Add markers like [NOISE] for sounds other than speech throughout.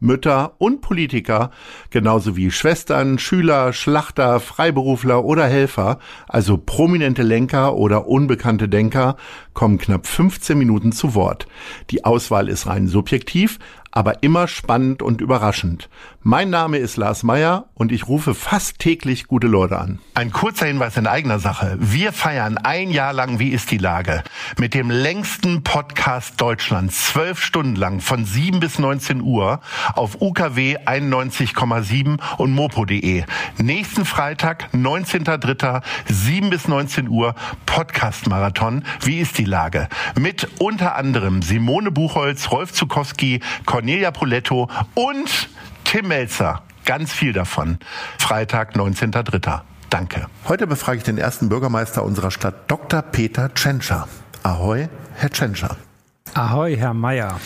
Mütter und Politiker, genauso wie Schwestern, Schüler, Schlachter, Freiberufler oder Helfer, also prominente Lenker oder unbekannte Denker, kommen knapp 15 Minuten zu Wort. Die Auswahl ist rein subjektiv, aber immer spannend und überraschend. Mein Name ist Lars Meyer und ich rufe fast täglich gute Leute an. Ein kurzer Hinweis in eigener Sache. Wir feiern ein Jahr lang Wie ist die Lage? Mit dem längsten Podcast Deutschlands. Zwölf Stunden lang von 7 bis 19 Uhr auf UKW 91,7 und mopo.de. Nächsten Freitag, 19.03. 7 bis 19 Uhr Podcast Marathon. Wie ist die Lage? Mit unter anderem Simone Buchholz, Rolf Zukowski, Cornelia Poletto und Tim Melzer. Ganz viel davon. Freitag, 19.03. Danke. Heute befrage ich den ersten Bürgermeister unserer Stadt, Dr. Peter Tschentscher. Ahoi, Herr Tschentscher. Ahoi, Herr Meier.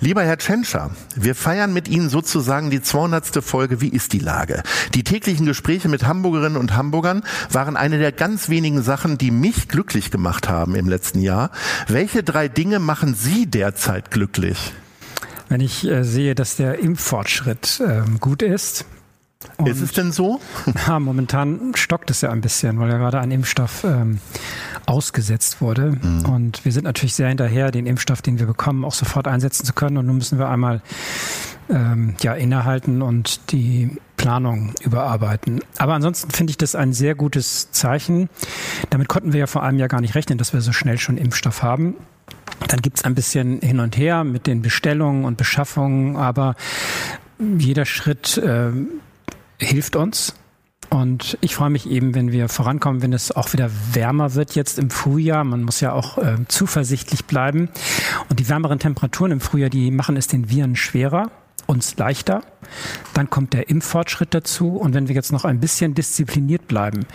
Lieber Herr Tschentscher, wir feiern mit Ihnen sozusagen die 200. Folge Wie ist die Lage? Die täglichen Gespräche mit Hamburgerinnen und Hamburgern waren eine der ganz wenigen Sachen, die mich glücklich gemacht haben im letzten Jahr. Welche drei Dinge machen Sie derzeit glücklich? Wenn ich äh, sehe, dass der Impffortschritt äh, gut ist. ist es denn so? [LAUGHS] Ja, momentan stockt es ja ein bisschen, weil ja gerade ein Impfstoff ähm, ausgesetzt wurde. Mhm. Und wir sind natürlich sehr hinterher, den Impfstoff, den wir bekommen, auch sofort einsetzen zu können. Und nun müssen wir einmal ähm, ja, innehalten und die Planung überarbeiten. Aber ansonsten finde ich das ein sehr gutes Zeichen. Damit konnten wir ja vor einem Jahr gar nicht rechnen, dass wir so schnell schon Impfstoff haben. Dann gibt's ein bisschen hin und her mit den Bestellungen und Beschaffungen, aber jeder Schritt äh, hilft uns. Und ich freue mich eben, wenn wir vorankommen, wenn es auch wieder wärmer wird jetzt im Frühjahr. Man muss ja auch äh, zuversichtlich bleiben. Und die wärmeren Temperaturen im Frühjahr, die machen es den Viren schwerer uns leichter. Dann kommt der Impffortschritt dazu. Und wenn wir jetzt noch ein bisschen diszipliniert bleiben,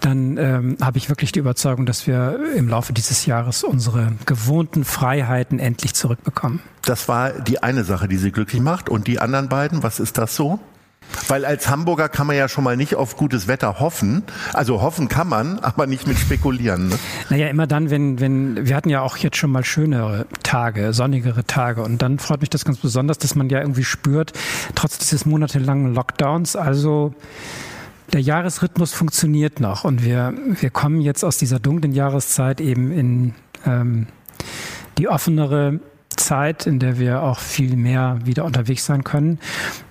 dann ähm, habe ich wirklich die Überzeugung, dass wir im Laufe dieses Jahres unsere gewohnten Freiheiten endlich zurückbekommen. Das war die eine Sache, die Sie glücklich macht. Und die anderen beiden, was ist das so? Weil als Hamburger kann man ja schon mal nicht auf gutes Wetter hoffen. Also hoffen kann man, [LAUGHS] aber nicht mit spekulieren. Ne? Naja, immer dann, wenn, wenn, wir hatten ja auch jetzt schon mal schönere Tage, sonnigere Tage. Und dann freut mich das ganz besonders, dass man ja irgendwie spürt, trotz dieses monatelangen Lockdowns, also der Jahresrhythmus funktioniert noch und wir, wir kommen jetzt aus dieser dunklen Jahreszeit eben in ähm, die offenere Zeit, in der wir auch viel mehr wieder unterwegs sein können.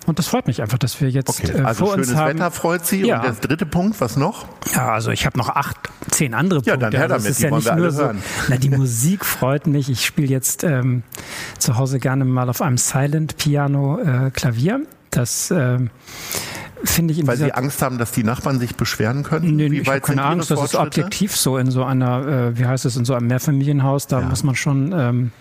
Und das freut mich einfach, dass wir jetzt okay. Äh, also vor schönes uns haben. Wetter freut Sie. Ja. Und der dritte Punkt, was noch? Ja, also ich habe noch acht, zehn andere Ja, Punkte. dann her Also damit, ist die ja nicht nur so. Na, die Musik freut mich. Ich spiele jetzt ähm, zu Hause gerne mal auf einem Silent Piano äh, Klavier. Das ähm, finde ich Weil Sie Angst haben, dass die Nachbarn sich beschweren können? Nee, Wie ich habe keine Angst, das ist objektiv so in so einer, äh, wie heißt es, in so einem Mehrfamilienhaus, da Ja. muss man schon ähm,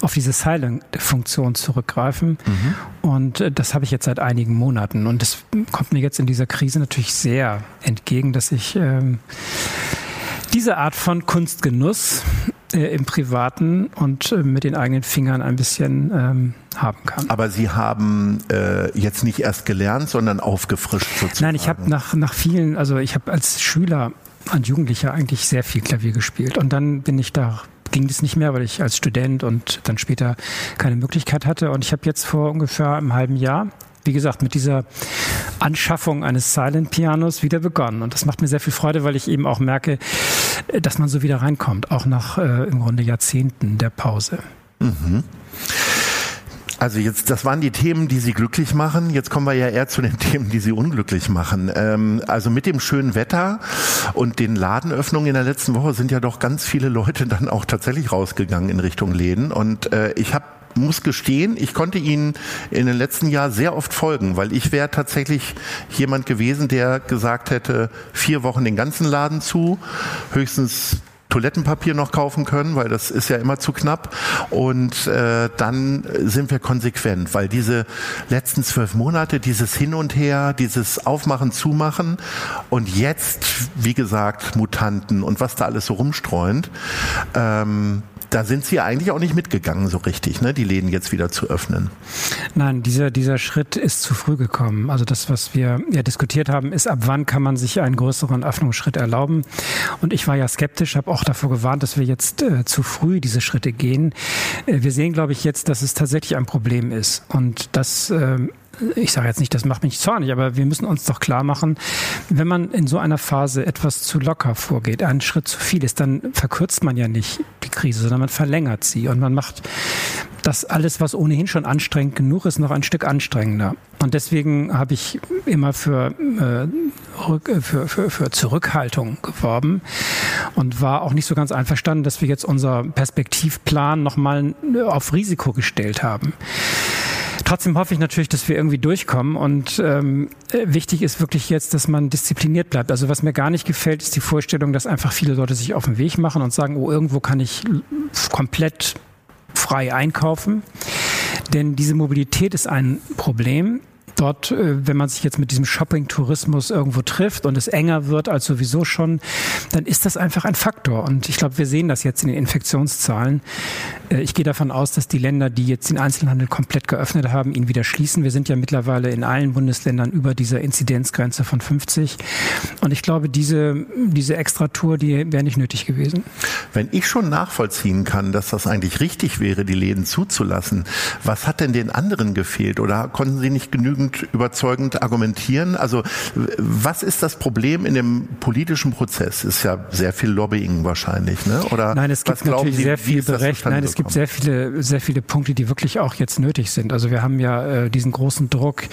auf diese Silent-Funktion zurückgreifen. Mhm. Und äh, das habe ich jetzt seit einigen Monaten. Und das kommt mir jetzt in dieser Krise natürlich sehr entgegen, dass ich ähm, diese Art von Kunstgenuss äh, im Privaten und äh, mit den eigenen Fingern ein bisschen ähm, haben kann. Aber Sie haben äh, jetzt nicht erst gelernt, sondern aufgefrischt sozusagen. Nein, ich habe nach, nach vielen, also ich habe als Schüler und Jugendlicher eigentlich sehr viel Klavier gespielt. Und dann bin ich da, ging das nicht mehr, weil ich als Student und dann später keine Möglichkeit hatte. Und ich habe jetzt vor ungefähr einem halben Jahr, wie gesagt, mit dieser Anschaffung eines Silent Pianos wieder begonnen. Und das macht mir sehr viel Freude, weil ich eben auch merke, äh, dass man so wieder reinkommt, auch nach äh, im Grunde Jahrzehnten der Pause. Also jetzt, das waren die Themen, die Sie glücklich machen. Jetzt kommen wir ja eher zu den [LAUGHS] Themen, die Sie unglücklich machen. Ähm, also mit dem schönen Wetter und den Ladenöffnungen in der letzten Woche sind ja doch ganz viele Leute dann auch tatsächlich rausgegangen in Richtung Läden. Und äh, ich habe muss gestehen, ich konnte Ihnen in den letzten Jahren sehr oft folgen, weil ich wäre tatsächlich jemand gewesen, der gesagt hätte, vier Wochen den ganzen Laden zu, höchstens Toilettenpapier noch kaufen können, weil das ist ja immer zu knapp. Und äh, dann sind wir konsequent, weil diese letzten zwölf Monate, dieses Hin und Her, dieses Aufmachen, Zumachen und jetzt, wie gesagt, Mutanten und was da alles so rumstreunt, ähm, da sind Sie eigentlich auch nicht mitgegangen so richtig, ne? die Läden jetzt wieder zu öffnen. Nein, dieser, dieser Schritt ist zu früh gekommen. Also das, was wir ja diskutiert haben, ist, ab wann kann man sich einen größeren Öffnungsschritt erlauben. Und ich war ja skeptisch, habe auch davor gewarnt, dass wir jetzt äh, zu früh diese Schritte gehen. Äh, wir sehen, glaube ich, jetzt, dass es tatsächlich ein Problem ist. Und das äh, ich sage jetzt nicht, das macht mich zornig, aber wir müssen uns doch klar machen, wenn man in so einer Phase etwas zu locker vorgeht, einen Schritt zu viel ist, dann verkürzt man ja nicht die Krise, sondern man verlängert sie und man macht das alles, was ohnehin schon anstrengend genug ist, noch ein Stück anstrengender. Und deswegen habe ich immer für, äh, für, für, für Zurückhaltung geworben und war auch nicht so ganz einverstanden, dass wir jetzt unser Perspektivplan nochmal auf Risiko gestellt haben. Trotzdem hoffe ich natürlich, dass wir irgendwie durchkommen. Und ähm, wichtig ist wirklich jetzt, dass man diszipliniert bleibt. Also was mir gar nicht gefällt, ist die Vorstellung, dass einfach viele Leute sich auf den Weg machen und sagen, oh, irgendwo kann ich komplett frei einkaufen. Denn diese Mobilität ist ein Problem dort, äh, wenn man sich jetzt mit diesem Shopping-Tourismus irgendwo trifft und es enger wird als sowieso schon, dann ist das einfach ein Faktor. Und ich glaube, wir sehen das jetzt in den Infektionszahlen. Äh, ich gehe davon aus, dass die Länder, die jetzt den Einzelhandel komplett geöffnet haben, ihn wieder schließen. Wir sind ja mittlerweile in allen Bundesländern über dieser Inzidenzgrenze von 50. Und ich glaube, diese, diese Extratour, die wäre nicht nötig gewesen. Wenn ich schon nachvollziehen kann, dass das eigentlich richtig wäre, die Läden zuzulassen, was hat denn den anderen gefehlt? Oder konnten sie nicht genügend genügend überzeugend argumentieren? Also was ist das Problem in dem politischen Prozess? Ist ja sehr viel Lobbying wahrscheinlich, ne? Oder Nein, es gibt natürlich Sie, sehr viel Berecht. Nein, es gibt sehr viele, sehr viele Punkte, die wirklich auch jetzt nötig sind. Also wir haben ja äh, diesen großen Druck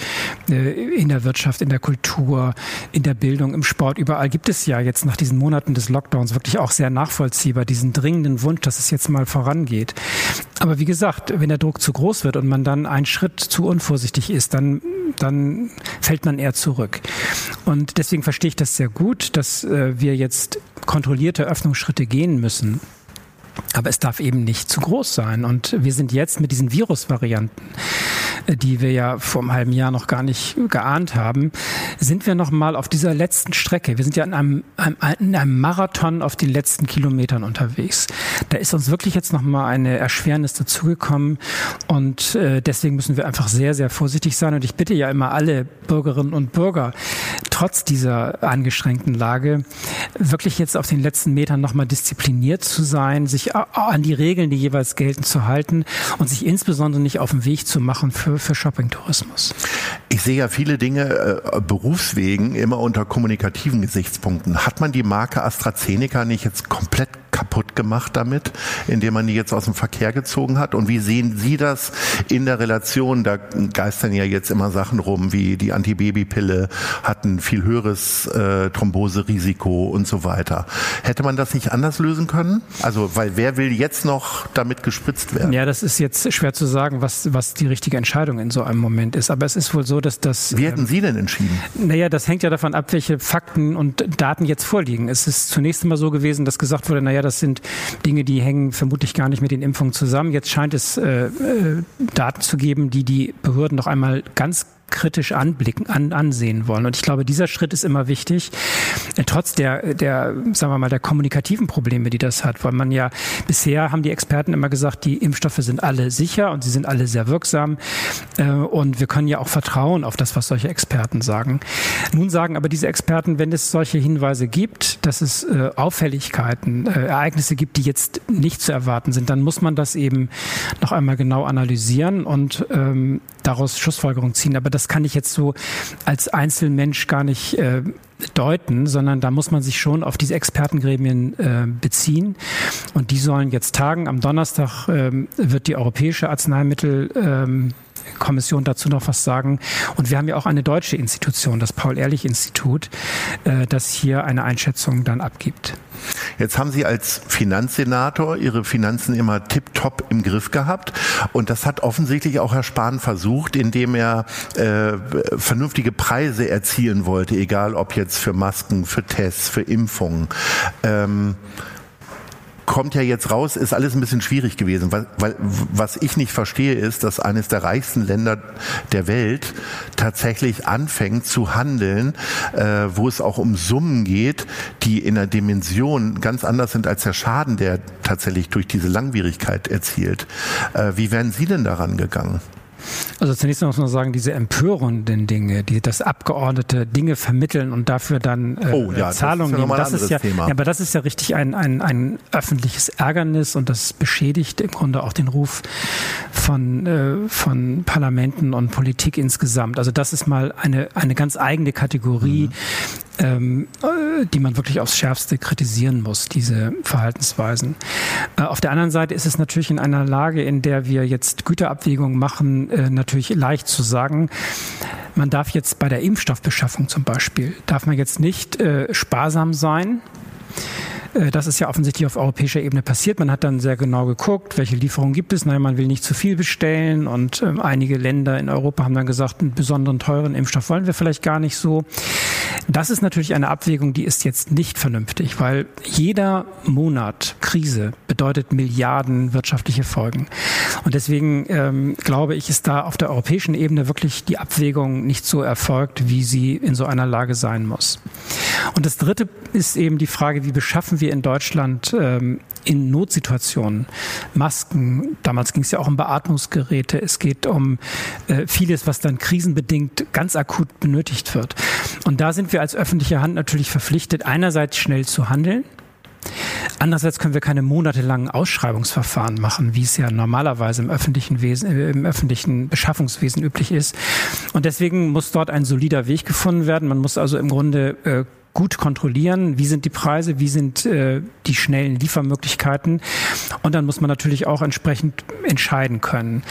äh, in der Wirtschaft, in der Kultur, in der Bildung, im Sport. Überall gibt es ja jetzt nach diesen Monaten des Lockdowns wirklich auch sehr nachvollziehbar diesen dringenden Wunsch, dass es jetzt mal vorangeht. Aber wie gesagt, wenn der Druck zu groß wird und man dann einen Schritt zu unvorsichtig ist, dann dann fällt man eher zurück. Und deswegen verstehe ich das sehr gut, dass äh, wir jetzt kontrollierte Öffnungsschritte gehen müssen. Aber es darf eben nicht zu groß sein. Und wir sind jetzt mit diesen Virusvarianten, äh, die wir ja vor einem halben Jahr noch gar nicht geahnt haben, sind wir noch mal auf dieser letzten Strecke. Wir sind ja in einem, in einem Marathon auf den letzten Kilometern unterwegs. Da ist uns wirklich jetzt noch mal eine Erschwernis dazugekommen. Und äh, deswegen müssen wir einfach sehr, sehr vorsichtig sein. Und ich bitte ja immer alle Bürgerinnen und Bürger, trotz dieser angeschränkten Lage, wirklich jetzt auf den letzten Metern noch mal diszipliniert zu sein, sich sich an die Regeln, die jeweils gelten, zu halten und sich insbesondere nicht auf den Weg zu machen für, für Shopping-Tourismus. Ich sehe ja viele Dinge äh, berufswegen immer unter kommunikativen Gesichtspunkten. Hat man die Marke AstraZeneca nicht jetzt komplett kaputt gemacht damit, indem man die jetzt aus dem Verkehr gezogen hat? Und wie sehen Sie das in der Relation? Da geistern ja jetzt immer Sachen rum, wie die Antibabypille hat ein viel höheres äh, Thromboserisiko und so weiter. Hätte man das nicht anders lösen können? Also, weil wer will jetzt noch damit gespritzt werden? Ja, das ist jetzt schwer zu sagen, was, was die richtige Entscheidung in so einem Moment ist. Aber es ist wohl so, dass das. Wie hätten ähm, Sie denn entschieden? Naja, das hängt ja davon ab, welche Fakten und Daten jetzt vorliegen. Es ist zunächst einmal so gewesen, dass gesagt wurde, naja, das sind Dinge, die hängen vermutlich gar nicht mit den Impfungen zusammen. Jetzt scheint es äh, äh, Daten zu geben, die die Behörden noch einmal ganz kritisch anblicken, an, ansehen wollen. Und ich glaube, dieser Schritt ist immer wichtig, äh, trotz der, der, sagen wir mal, der kommunikativen Probleme, die das hat, weil man ja bisher haben die Experten immer gesagt, die Impfstoffe sind alle sicher und sie sind alle sehr wirksam. Äh, und wir können ja auch vertrauen auf das, was solche Experten sagen. Nun sagen aber diese Experten, wenn es solche Hinweise gibt, dass es äh, Auffälligkeiten, Ereignisse gibt, die jetzt nicht zu erwarten sind, dann muss man das eben noch einmal genau analysieren und ähm, daraus Schlussfolgerungen ziehen. Aber das kann ich jetzt so als Einzelmensch gar nicht äh, deuten, sondern da muss man sich schon auf diese Expertengremien äh, beziehen. Und die sollen jetzt tagen. Am Donnerstag ähm, wird die Europäische Arzneimittel ähm, Kommission dazu noch was sagen. Und wir haben ja auch eine deutsche Institution, das Paul-Ehrlich-Institut, äh, das hier eine Einschätzung dann abgibt. Jetzt haben Sie als Finanzsenator Ihre Finanzen immer tiptop im Griff gehabt. Und das hat offensichtlich auch Herr Spahn versucht, indem er äh, vernünftige Preise erzielen wollte, egal ob jetzt für Masken, für Tests, für Impfungen. Ähm, kommt ja jetzt raus, ist alles ein bisschen schwierig gewesen, weil, weil was ich nicht verstehe, ist, dass eines der reichsten Länder der Welt tatsächlich anfängt zu handeln, äh, wo es auch um Summen geht, die in der Dimension ganz anders sind als der Schaden, der tatsächlich durch diese Langwierigkeit erzielt. Äh, wie wären Sie denn daran gegangen? Also zunächst muss man sagen, diese empörenden Dinge, die das Abgeordnete Dinge vermitteln und dafür dann äh, oh, ja, Zahlungen nehmen, das ist ja, ja, aber das ist ja richtig ein, ein, ein öffentliches Ärgernis und das beschädigt im Grunde auch den Ruf von, äh, von Parlamenten und Politik insgesamt. Also das ist mal eine, eine ganz eigene Kategorie, mhm ähm, äh, die man wirklich aufs Schärfste kritisieren muss, diese Verhaltensweisen. Äh, auf der anderen Seite ist es natürlich in einer Lage, in der wir jetzt Güterabwägungen machen, äh, natürlich leicht zu sagen, man darf jetzt bei der Impfstoffbeschaffung zum Beispiel, darf man jetzt nicht äh, sparsam sein, äh, das ist ja offensichtlich auf europäischer Ebene passiert. Man hat dann sehr genau geguckt, welche Lieferungen gibt es. Naja, man will nicht zu viel bestellen und ähm, einige Länder in Europa haben dann gesagt, einen besonderen teuren Impfstoff wollen wir vielleicht gar nicht so. Das ist natürlich eine Abwägung, die ist jetzt nicht vernünftig, weil jeder Monat Krise bedeutet Milliarden wirtschaftliche Folgen. Und deswegen ähm, glaube ich, ist da auf der europäischen Ebene wirklich die Abwägung nicht so erfolgt, wie sie in so einer Lage sein muss. Und das Dritte ist eben die Frage, wie beschaffen wir in Deutschland ähm, in Notsituationen Masken. Damals ging es ja auch um Beatmungsgeräte. Es geht um äh, vieles, was dann krisenbedingt ganz akut benötigt wird. Und da sind wir als öffentliche Hand natürlich verpflichtet, einerseits schnell zu handeln. Andererseits können wir keine monatelangen Ausschreibungsverfahren machen, wie es ja normalerweise im öffentlichen Wesen, äh, im öffentlichen Beschaffungswesen üblich ist. Und deswegen muss dort ein solider Weg gefunden werden. Man muss also im Grunde äh, gut kontrollieren, wie sind die Preise, wie sind äh, die schnellen Liefermöglichkeiten. Und dann muss man natürlich auch entsprechend entscheiden können.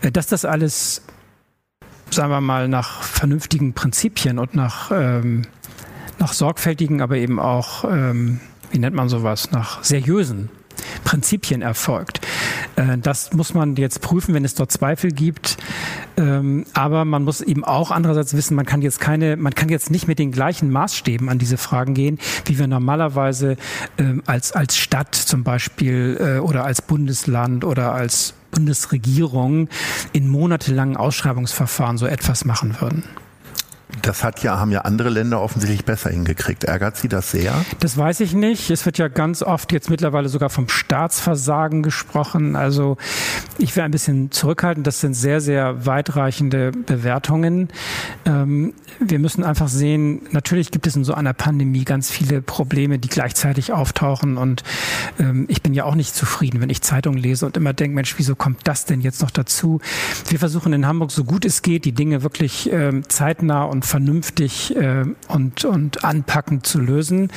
Äh, dass das alles, sagen wir mal, nach vernünftigen Prinzipien und nach, ähm, nach sorgfältigen, aber eben auch, ähm, wie nennt man sowas, nach seriösen Prinzipien erfolgt. Äh, das muss man jetzt prüfen, wenn es dort Zweifel gibt. Ähm, aber man muss eben auch andererseits wissen, man kann jetzt keine, man kann jetzt nicht mit den gleichen Maßstäben an diese Fragen gehen, wie wir normalerweise ähm, als, als Stadt zum Beispiel äh, oder als Bundesland oder als Bundesregierung in monatelangen Ausschreibungsverfahren so etwas machen würden. Das hat ja, haben ja andere Länder offensichtlich besser hingekriegt. Ärgert Sie das sehr? Das weiß ich nicht. Es wird ja ganz oft jetzt mittlerweile sogar vom Staatsversagen gesprochen. Also ich wäre ein bisschen zurückhaltend. Das sind sehr, sehr weitreichende Bewertungen. Ähm, wir müssen einfach sehen, natürlich gibt es in so einer Pandemie ganz viele Probleme, die gleichzeitig auftauchen. Und ähm, ich bin ja auch nicht zufrieden, wenn ich Zeitungen lese und immer denke, Mensch, wieso kommt das denn jetzt noch dazu? Wir versuchen in Hamburg so gut es geht, die Dinge wirklich ähm, zeitnah und vernünftig äh, und, und anpackend zu lösen.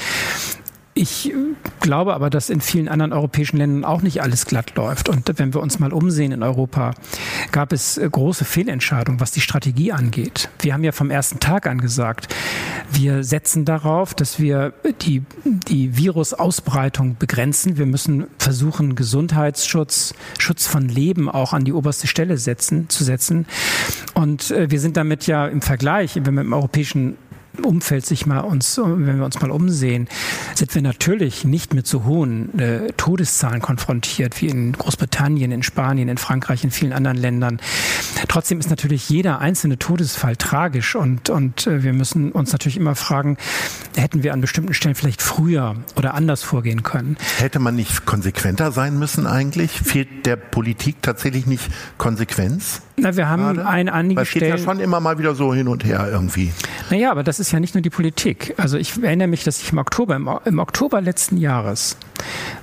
Ich glaube aber, dass in vielen anderen europäischen Ländern auch nicht alles glatt läuft. Und wenn wir uns mal umsehen in Europa, gab es äh, große Fehlentscheidungen, was die Strategie angeht. Wir haben ja vom ersten Tag an gesagt, wir setzen darauf, dass wir die, die Virusausbreitung begrenzen. Wir müssen versuchen, Gesundheitsschutz, Schutz von Leben auch an die oberste Stelle setzen, zu setzen. Und äh, wir sind damit ja im Vergleich, wenn wir im europäischen Umfeld sich mal uns, wenn wir uns mal umsehen, sind wir natürlich nicht mit so hohen äh, Todeszahlen konfrontiert wie in Großbritannien, in Spanien, in Frankreich, in vielen anderen Ländern. Trotzdem ist natürlich jeder einzelne Todesfall tragisch und, und äh, wir müssen uns natürlich immer fragen, hätten wir an bestimmten Stellen vielleicht früher oder anders vorgehen können? Hätte man nicht konsequenter sein müssen eigentlich? Fehlt der Politik tatsächlich nicht Konsequenz? Na, wir haben Gerade? ein einige es geht ja schon immer mal wieder so hin und her irgendwie. Naja, aber das ist ja nicht nur die Politik. Also ich erinnere mich, dass ich im Oktober, im, im Oktober letzten Jahres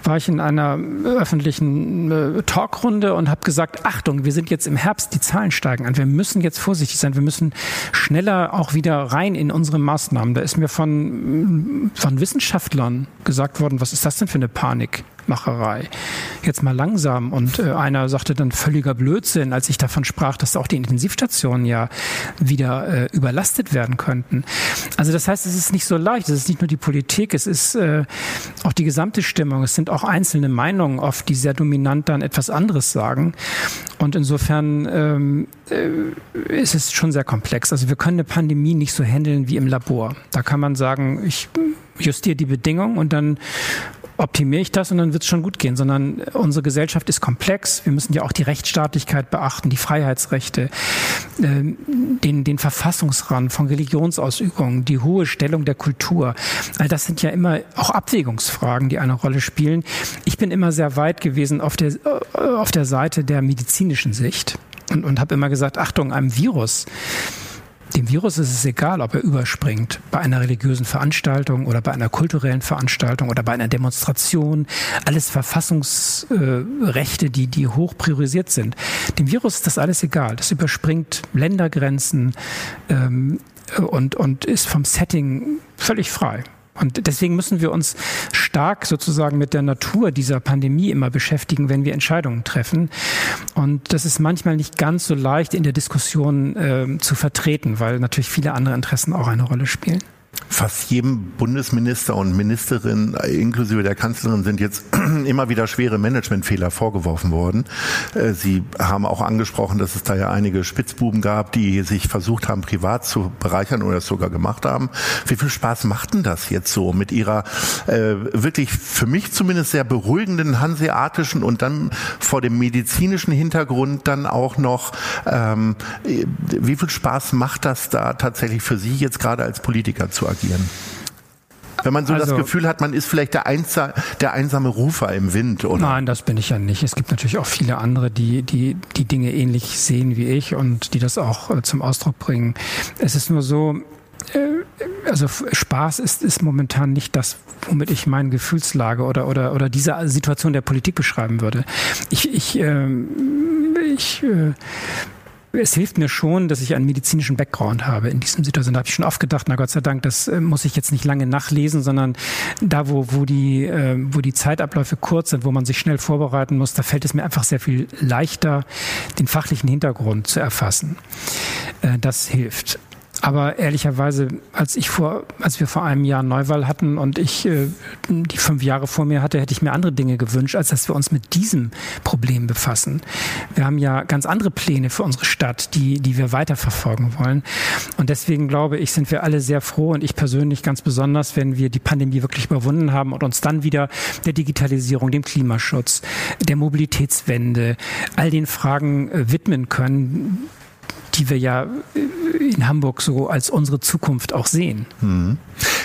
war ich in einer öffentlichen äh, Talkrunde und habe gesagt, Achtung, wir sind jetzt im Herbst, die Zahlen steigen an. Wir müssen jetzt vorsichtig sein. Wir müssen schneller auch wieder rein in unsere Maßnahmen. Da ist mir von, von Wissenschaftlern gesagt worden, was ist das denn für eine Panik? Macherei. Jetzt mal langsam. Und äh, einer sagte dann völliger Blödsinn, als ich davon sprach, dass auch die Intensivstationen ja wieder äh, überlastet werden könnten. Also das heißt, es ist nicht so leicht. Es ist nicht nur die Politik, es ist äh, auch die gesamte Stimmung. Es sind auch einzelne Meinungen oft, die sehr dominant dann etwas anderes sagen. Und insofern ähm, äh, ist es schon sehr komplex. Also wir können eine Pandemie nicht so handeln wie im Labor. Da kann man sagen, ich justiere die Bedingungen und dann optimiere ich das und dann wird es schon gut gehen, sondern unsere Gesellschaft ist komplex. Wir müssen ja auch die Rechtsstaatlichkeit beachten, die Freiheitsrechte, äh, den, den Verfassungsrand von Religionsausübung, die hohe Stellung der Kultur. All das sind ja immer auch Abwägungsfragen, die eine Rolle spielen. Ich bin immer sehr weit gewesen auf der, äh, auf der Seite der medizinischen Sicht und, und habe immer gesagt, Achtung, einem Virus dem Virus ist es egal, ob er überspringt bei einer religiösen Veranstaltung oder bei einer kulturellen Veranstaltung oder bei einer Demonstration. Alles Verfassungsrechte, die, die hoch priorisiert sind. Dem Virus ist das alles egal. Das überspringt Ländergrenzen ähm, und, und ist vom Setting völlig frei. Und deswegen müssen wir uns stark sozusagen mit der Natur dieser Pandemie immer beschäftigen, wenn wir Entscheidungen treffen. Und das ist manchmal nicht ganz so leicht in der Diskussion äh, zu vertreten, weil natürlich viele andere Interessen auch eine Rolle spielen. Fast jedem Bundesminister und Ministerin, inklusive der Kanzlerin, sind jetzt [CLEARS THROAT] immer wieder schwere Managementfehler vorgeworfen worden. Äh, Sie haben auch angesprochen, dass es da ja einige Spitzbuben gab, die sich versucht haben, privat zu bereichern oder es sogar gemacht haben. Wie viel Spaß macht denn das jetzt so mit Ihrer äh, wirklich für mich zumindest sehr beruhigenden hanseatischen und dann vor dem medizinischen Hintergrund dann auch noch, ähm, wie viel Spaß macht das da tatsächlich für Sie jetzt gerade als Politiker zu agieren? Wenn man so also, das Gefühl hat, man ist vielleicht der, Einsa der einsame Rufer im Wind, oder? Nein, das bin ich ja nicht. Es gibt natürlich auch viele andere, die die, die Dinge ähnlich sehen wie ich und die das auch äh, zum Ausdruck bringen. Es ist nur so, äh, also Spaß ist, ist momentan nicht das, womit ich meine Gefühlslage oder, oder, oder diese Situation der Politik beschreiben würde. Ich, ich, äh, ich äh, es hilft mir schon, dass ich einen medizinischen Background habe in diesem Situation. Da habe ich schon oft gedacht, na Gott sei Dank, das äh, muss ich jetzt nicht lange nachlesen, sondern da, wo, wo, die, äh, wo die Zeitabläufe kurz sind, wo man sich schnell vorbereiten muss, da fällt es mir einfach sehr viel leichter, den fachlichen Hintergrund zu erfassen. Äh, das hilft. Aber ehrlicherweise, als ich vor, als wir vor einem Jahr Neuwahl hatten und ich äh, die fünf Jahre vor mir hatte, hätte ich mir andere Dinge gewünscht, als dass wir uns mit diesem Problem befassen. Wir haben ja ganz andere Pläne für unsere Stadt, die, die wir weiterverfolgen wollen. Und deswegen glaube ich, sind wir alle sehr froh und ich persönlich ganz besonders, wenn wir die Pandemie wirklich überwunden haben und uns dann wieder der Digitalisierung, dem Klimaschutz, der Mobilitätswende, all den Fragen äh, widmen können, die wir ja in Hamburg so als unsere Zukunft auch sehen. Hm.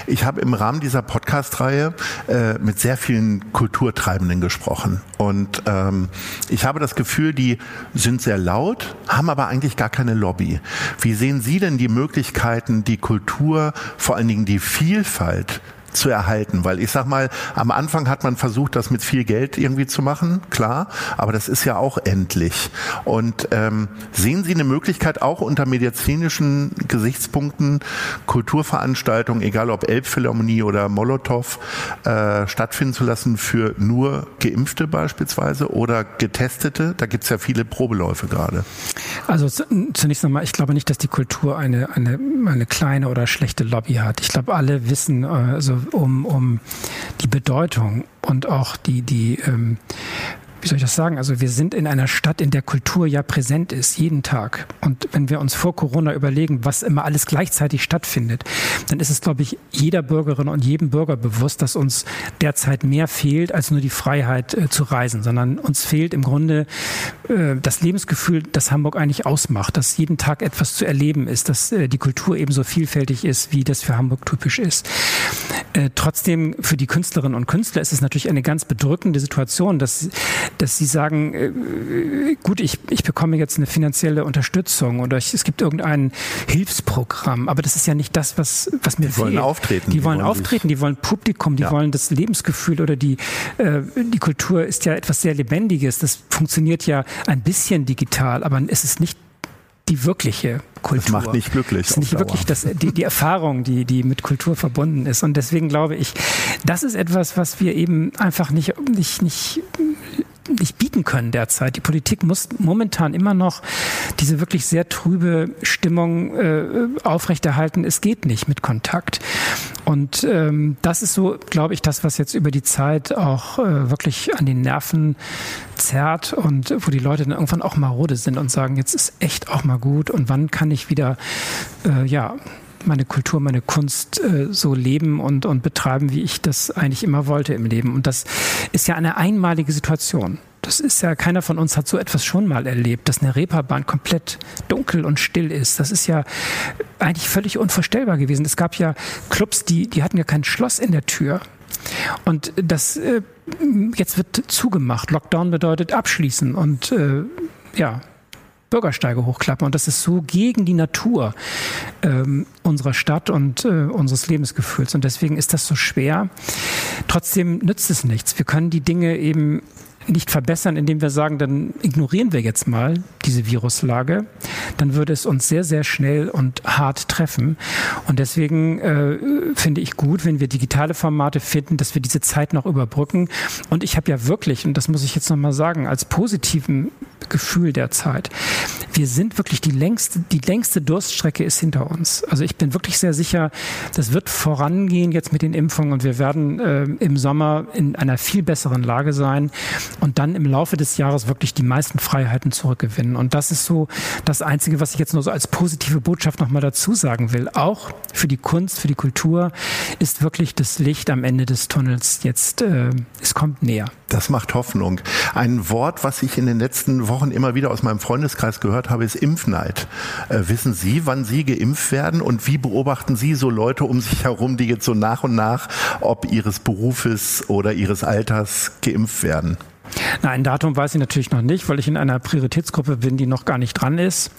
Ich habe im Rahmen dieser Podcast-Reihe äh, mit sehr vielen Kulturtreibenden gesprochen. Und ähm, ich habe das Gefühl, die sind sehr laut, haben aber eigentlich gar keine Lobby. Wie sehen Sie denn die Möglichkeiten, die Kultur, vor allen Dingen die Vielfalt zu erhalten. Weil ich sag mal, am Anfang hat man versucht, das mit viel Geld irgendwie zu machen, klar, aber das ist ja auch endlich. Und ähm, sehen Sie eine Möglichkeit auch unter medizinischen Gesichtspunkten Kulturveranstaltungen, egal ob Elbphilharmonie oder Molotow, äh, stattfinden zu lassen für nur Geimpfte beispielsweise oder Getestete? Da gibt's ja viele Probeläufe gerade. Also zunächst einmal, ich glaube nicht, dass die Kultur eine, eine, eine kleine oder schlechte Lobby hat. Ich glaube, alle wissen, also um, um die Bedeutung und auch die, die ähm, wie soll ich das sagen? Also wir sind in einer Stadt, in der Kultur ja präsent ist, jeden Tag. Und wenn wir uns vor Corona überlegen, was immer alles gleichzeitig stattfindet, dann ist es, glaube ich, jeder Bürgerin und jedem Bürger bewusst, dass uns derzeit mehr fehlt, als nur die Freiheit äh, zu reisen, sondern uns fehlt im Grunde äh, das Lebensgefühl, das Hamburg eigentlich ausmacht, dass jeden Tag etwas zu erleben ist, dass äh, die Kultur ebenso vielfältig ist, wie das für Hamburg typisch ist. Äh, trotzdem für die Künstlerinnen und Künstler ist es natürlich eine ganz bedrückende Situation, dass dass sie sagen, äh, gut, ich, ich bekomme jetzt eine finanzielle Unterstützung oder ich, es gibt irgendein Hilfsprogramm, aber das ist ja nicht das, was, was mir die fehlt. Wollen auftreten, die, die wollen auftreten, die wollen Publikum, die ja. wollen das Lebensgefühl oder die, äh, die Kultur ist ja etwas sehr Lebendiges. Das funktioniert ja ein bisschen digital, aber es ist nicht die wirkliche Kultur. Das macht nicht glücklich. Das ist nicht wirklich das, die, die Erfahrung, die, die mit Kultur verbunden ist. Und deswegen glaube ich, das ist etwas, was wir eben einfach nicht, nicht, nicht nicht bieten können derzeit. Die Politik muss momentan immer noch diese wirklich sehr trübe Stimmung äh, aufrechterhalten. Es geht nicht mit Kontakt. Und ähm, das ist so, glaube ich, das, was jetzt über die Zeit auch äh, wirklich an den Nerven zerrt und wo die Leute dann irgendwann auch marode sind und sagen, jetzt ist echt auch mal gut und wann kann ich wieder, äh, ja, meine Kultur, meine Kunst äh, so leben und, und betreiben, wie ich das eigentlich immer wollte im Leben. Und das ist ja eine einmalige Situation. Das ist ja, keiner von uns hat so etwas schon mal erlebt, dass eine Reeperbahn komplett dunkel und still ist. Das ist ja eigentlich völlig unvorstellbar gewesen. Es gab ja Clubs, die, die hatten ja kein Schloss in der Tür. Und das äh, jetzt wird zugemacht. Lockdown bedeutet abschließen und äh, ja, Bürgersteige hochklappen. Und das ist so gegen die Natur ähm, unserer Stadt und äh, unseres Lebensgefühls. Und deswegen ist das so schwer. Trotzdem nützt es nichts. Wir können die Dinge eben nicht verbessern, indem wir sagen, dann ignorieren wir jetzt mal diese Viruslage, dann würde es uns sehr, sehr schnell und hart treffen. Und deswegen äh, finde ich gut, wenn wir digitale Formate finden, dass wir diese Zeit noch überbrücken. Und ich habe ja wirklich, und das muss ich jetzt nochmal sagen, als positiven Gefühl der Zeit. Wir sind wirklich die längste, die längste Durststrecke ist hinter uns. Also ich bin wirklich sehr sicher, das wird vorangehen jetzt mit den Impfungen und wir werden äh, im Sommer in einer viel besseren Lage sein und dann im Laufe des Jahres wirklich die meisten Freiheiten zurückgewinnen. Und das ist so das Einzige, was ich jetzt nur so als positive Botschaft nochmal dazu sagen will. Auch für die Kunst, für die Kultur ist wirklich das Licht am Ende des Tunnels jetzt, äh, es kommt näher. Das macht Hoffnung. Ein Wort, was ich in den letzten Wochen immer wieder aus meinem Freundeskreis gehört habe, ist Impfneid. Äh, wissen Sie, wann Sie geimpft werden und wie beobachten Sie so Leute um sich herum, die jetzt so nach und nach, ob ihres Berufes oder ihres Alters geimpft werden? Na, ein Datum weiß ich natürlich noch nicht, weil ich in einer Prioritätsgruppe bin, die noch gar nicht dran ist.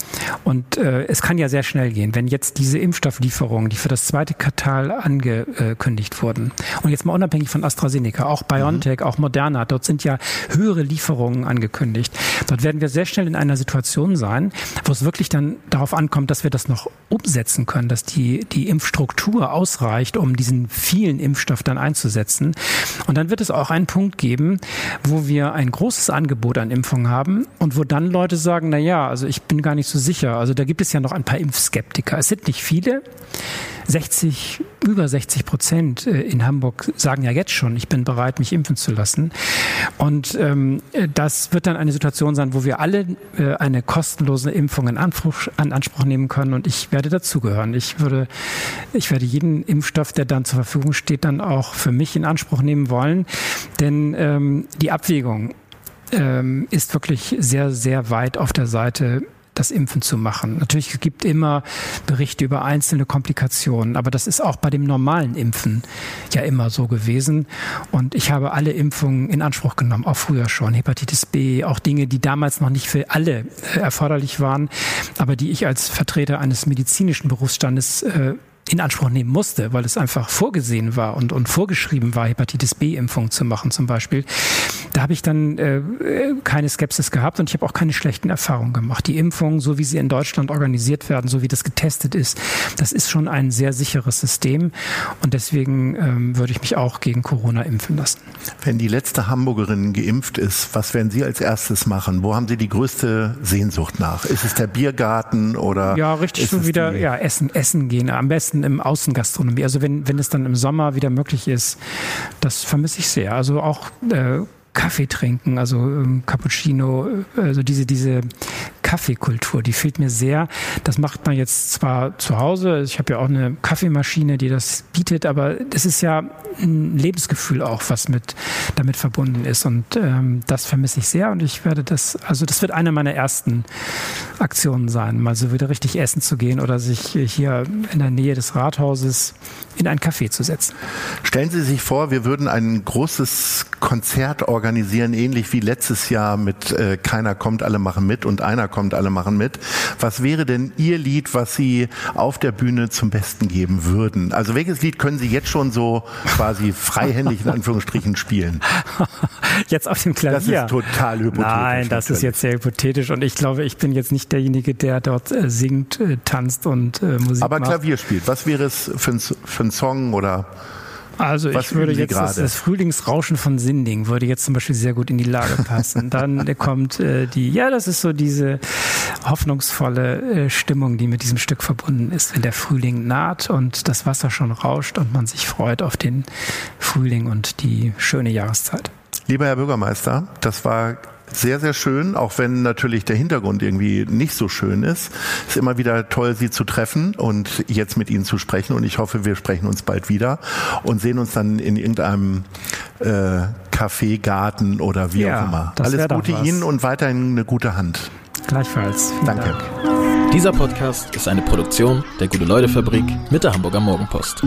Und äh, es kann ja sehr schnell gehen, wenn jetzt diese Impfstofflieferungen, die für das zweite Quartal angekündigt wurden, und jetzt mal unabhängig von AstraZeneca, auch BioNTech, mhm. auch Moderna, dort sind ja höhere Lieferungen angekündigt. Dort werden wir sehr schnell in einer Situation sein, wo es wirklich dann darauf ankommt, dass wir das noch umsetzen können, dass die, die Impfstruktur ausreicht, um diesen vielen Impfstoff dann einzusetzen. Und dann wird es auch einen Punkt geben, wo wir ein großes Angebot an Impfungen haben und wo dann Leute sagen, na ja, also ich bin gar nicht so sicher. Also da gibt es ja noch ein paar Impfskeptiker. Es sind nicht viele. 60, über 60 Prozent äh, in Hamburg sagen ja jetzt schon, ich bin bereit, mich impfen zu lassen. Und ähm, das wird dann eine Situation sein, wo wir alle äh, eine kostenlose Impfung in Anspruch, an Anspruch nehmen können. Und ich werde dazugehören. Ich würde, ich werde jeden Impfstoff, der dann zur Verfügung steht, dann auch für mich in Anspruch nehmen wollen. Denn ähm, die Abwägung ähm, ist wirklich sehr, sehr weit auf der Seite das Impfen zu machen. Natürlich es gibt immer Berichte über einzelne Komplikationen, aber das ist auch bei dem normalen Impfen ja immer so gewesen. Und ich habe alle Impfungen in Anspruch genommen, auch früher schon. Hepatitis B, auch Dinge, die damals noch nicht für alle äh, erforderlich waren, aber die ich als Vertreter eines medizinischen Berufsstandes äh, in Anspruch nehmen musste, weil es einfach vorgesehen war und, und vorgeschrieben war, Hepatitis B-Impfung zu machen zum Beispiel. Da habe ich dann äh, keine Skepsis gehabt und ich habe auch keine schlechten Erfahrungen gemacht. Die Impfungen, so wie sie in Deutschland organisiert werden, so wie das getestet ist, das ist schon ein sehr sicheres System und deswegen ähm, würde ich mich auch gegen Corona impfen lassen. Wenn die letzte Hamburgerin geimpft ist, was werden Sie als erstes machen? Wo haben Sie die größte Sehnsucht nach? Ist es der Biergarten oder? Ja, richtig so wieder, ja, essen, essen gehen. Am besten im Außengastronomie. Also wenn, wenn es dann im Sommer wieder möglich ist, das vermisse ich sehr. Also auch äh, Kaffee trinken, also ähm, Cappuccino, äh, also diese, diese Kaffeekultur, die fehlt mir sehr. Das macht man jetzt zwar zu Hause, ich habe ja auch eine Kaffeemaschine, die das bietet, aber das ist ja ein Lebensgefühl auch, was mit damit verbunden ist. Und ähm, das vermisse ich sehr und ich werde das, also das wird eine meiner ersten Aktionen sein, mal so wieder richtig essen zu gehen oder sich hier in der Nähe des Rathauses in ein Café zu setzen. Stellen Sie sich vor, wir würden ein großes Konzert organisieren, ähnlich wie letztes Jahr mit äh, Keiner kommt, alle machen mit und einer kommt, alle machen mit. Was wäre denn Ihr Lied, was Sie auf der Bühne zum Besten geben würden? Also welches Lied können Sie jetzt schon so quasi freihändig in Anführungsstrichen spielen? [LAUGHS] Jetzt auf dem Klavier. Das ist total hypothetisch. Nein, das ist jetzt sehr hypothetisch und ich glaube, ich bin jetzt nicht derjenige, der dort äh, singt, äh, tanzt und äh, Musik Aber macht. Klavier spielt. Was wäre es für ein, für ein Song oder also Was ich würde jetzt das, das, Frühlingsrauschen von Sinding würde jetzt zum Beispiel sehr gut in die Lage passen. [LAUGHS] Dann kommt äh, die, ja, das ist so diese hoffnungsvolle äh, Stimmung, die mit diesem Stück verbunden ist, wenn der Frühling naht und das Wasser schon rauscht und man sich freut auf den Frühling und die schöne Jahreszeit. Lieber Herr Bürgermeister, das war sehr, sehr schön, auch wenn natürlich der Hintergrund irgendwie nicht so schön ist. Es ist immer wieder toll, Sie zu treffen und jetzt mit Ihnen zu sprechen. Und ich hoffe, wir sprechen uns bald wieder und sehen uns dann in irgendeinem äh, Café, Garten oder wie Ja, auch immer. Alles Gute. Ihnen und weiterhin eine gute Hand. Gleichfalls. Vielen Danke. Dank. Dieser Podcast ist eine Produktion der Gute-Leute-Fabrik mit der Hamburger Morgenpost.